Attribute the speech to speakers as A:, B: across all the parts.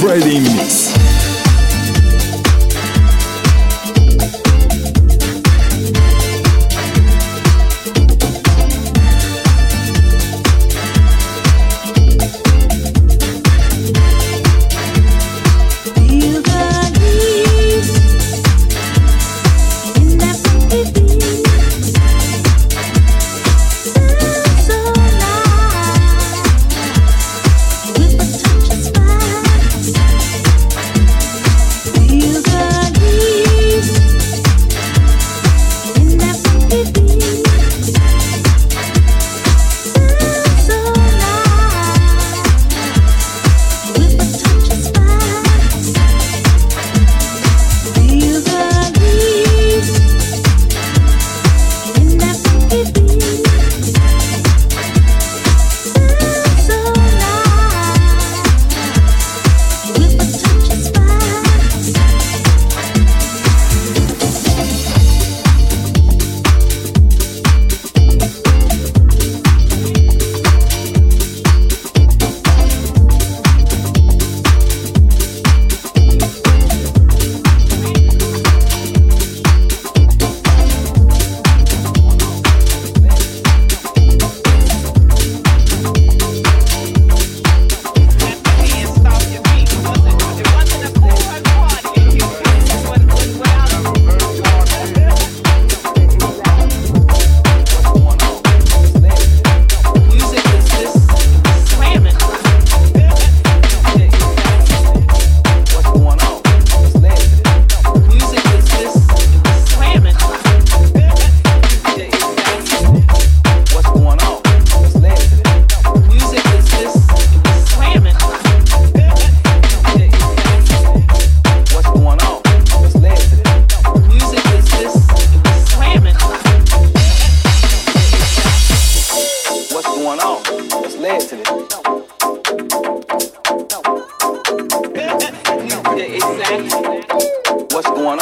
A: Friday Mix.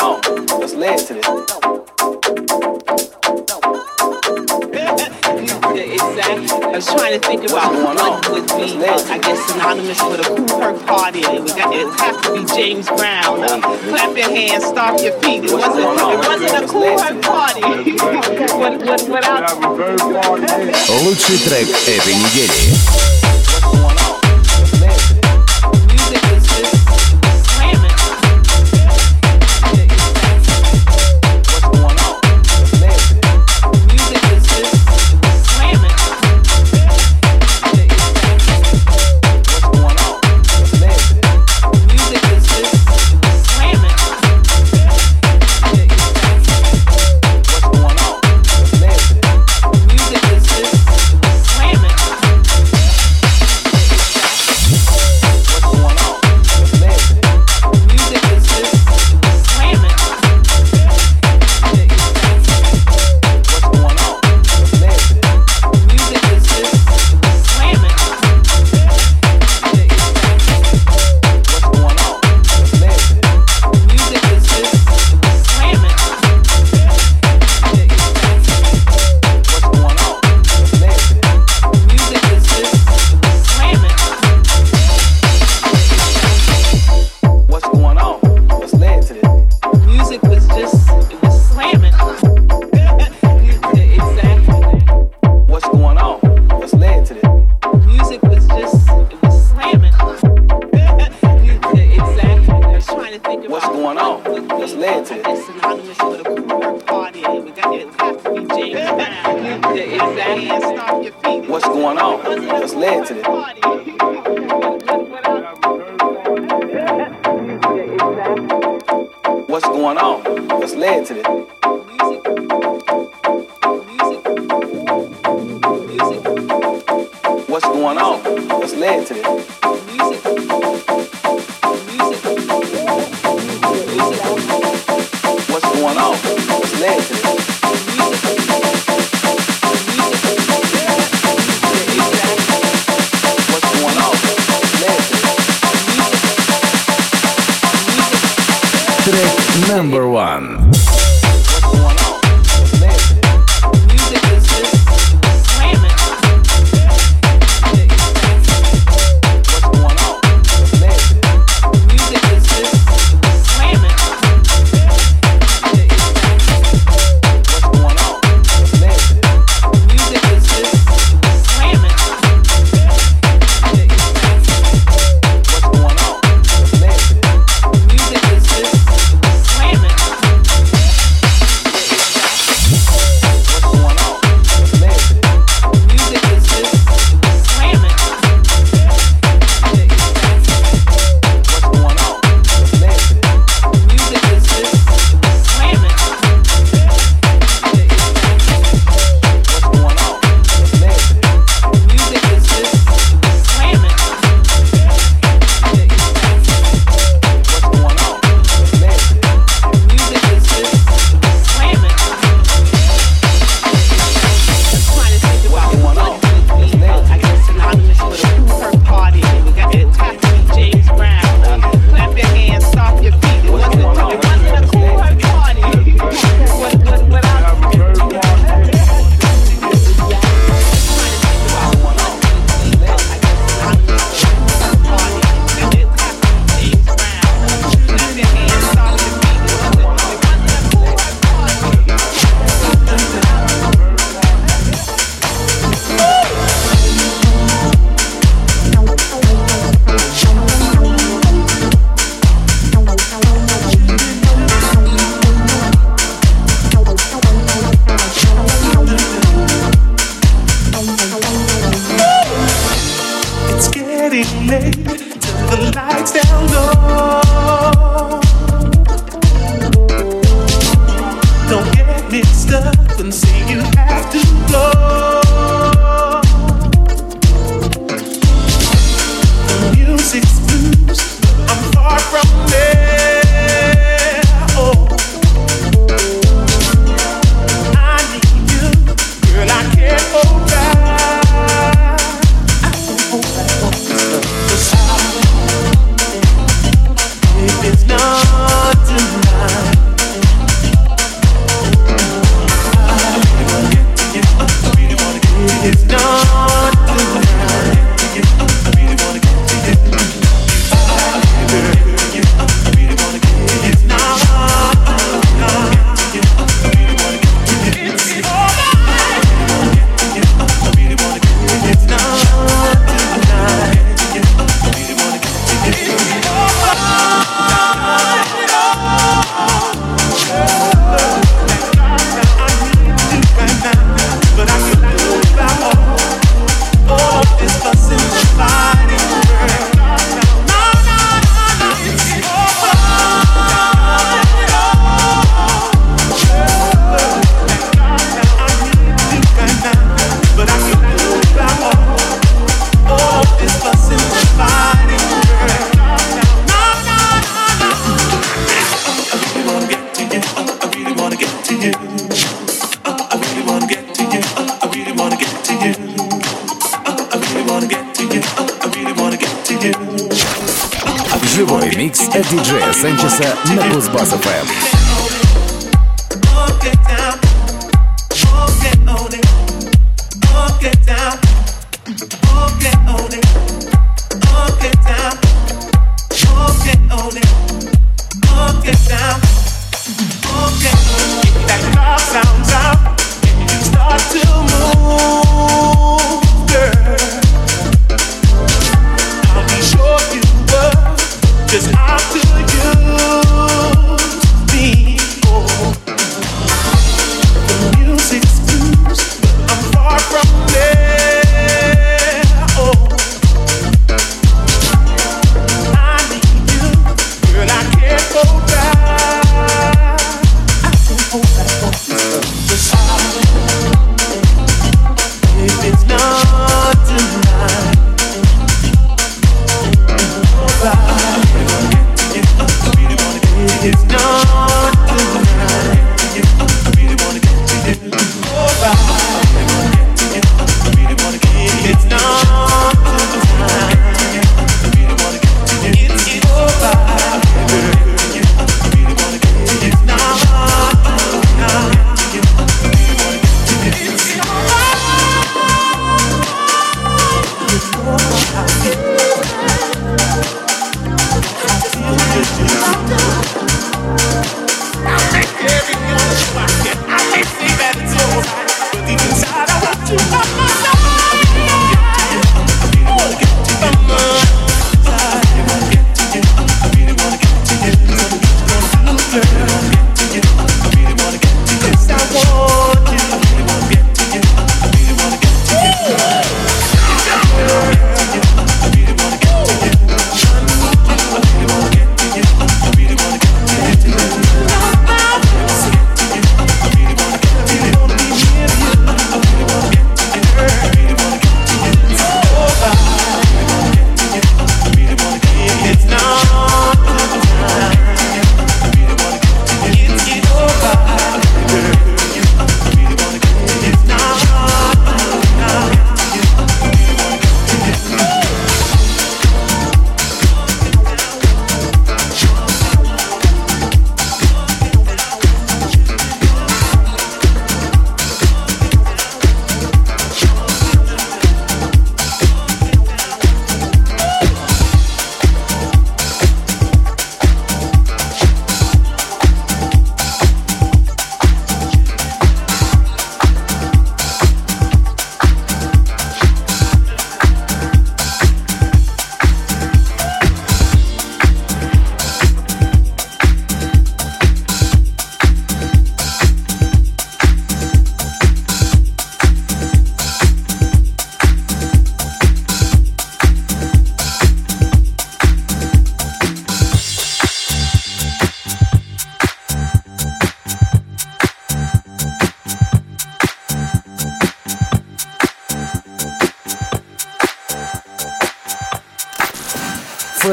B: on. What's led to this? I was trying to think about what would be, uh, I guess, synonymous with a cool perk party. It would, it would have to be James Brown. Uh, clap your hands, stomp your feet. It wasn't, it wasn't a cool perk party. what, what, what, what, what, what, what, what, what,
A: what,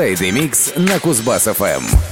A: Микс на Кузбасс-ФМ.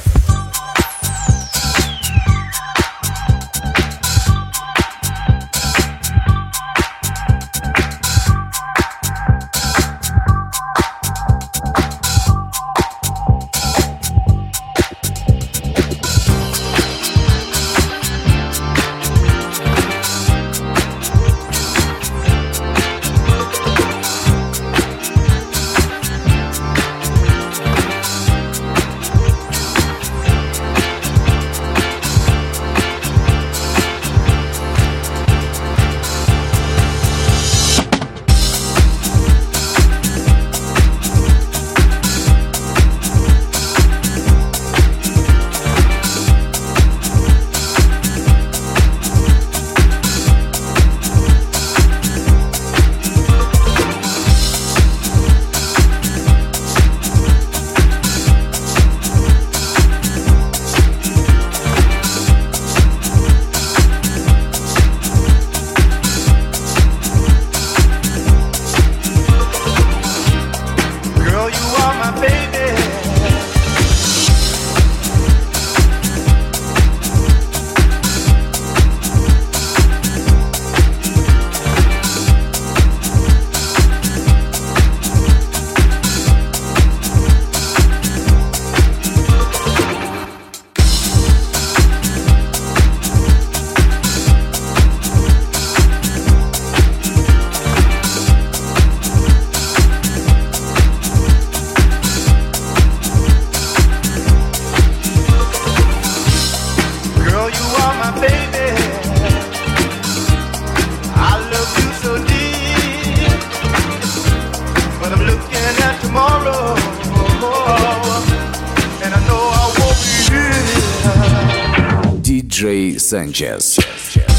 A: диджей Санчес. Санчес.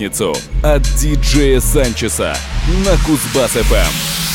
A: Пятницу от диджея Санчеса на Кузбасс-ФМ.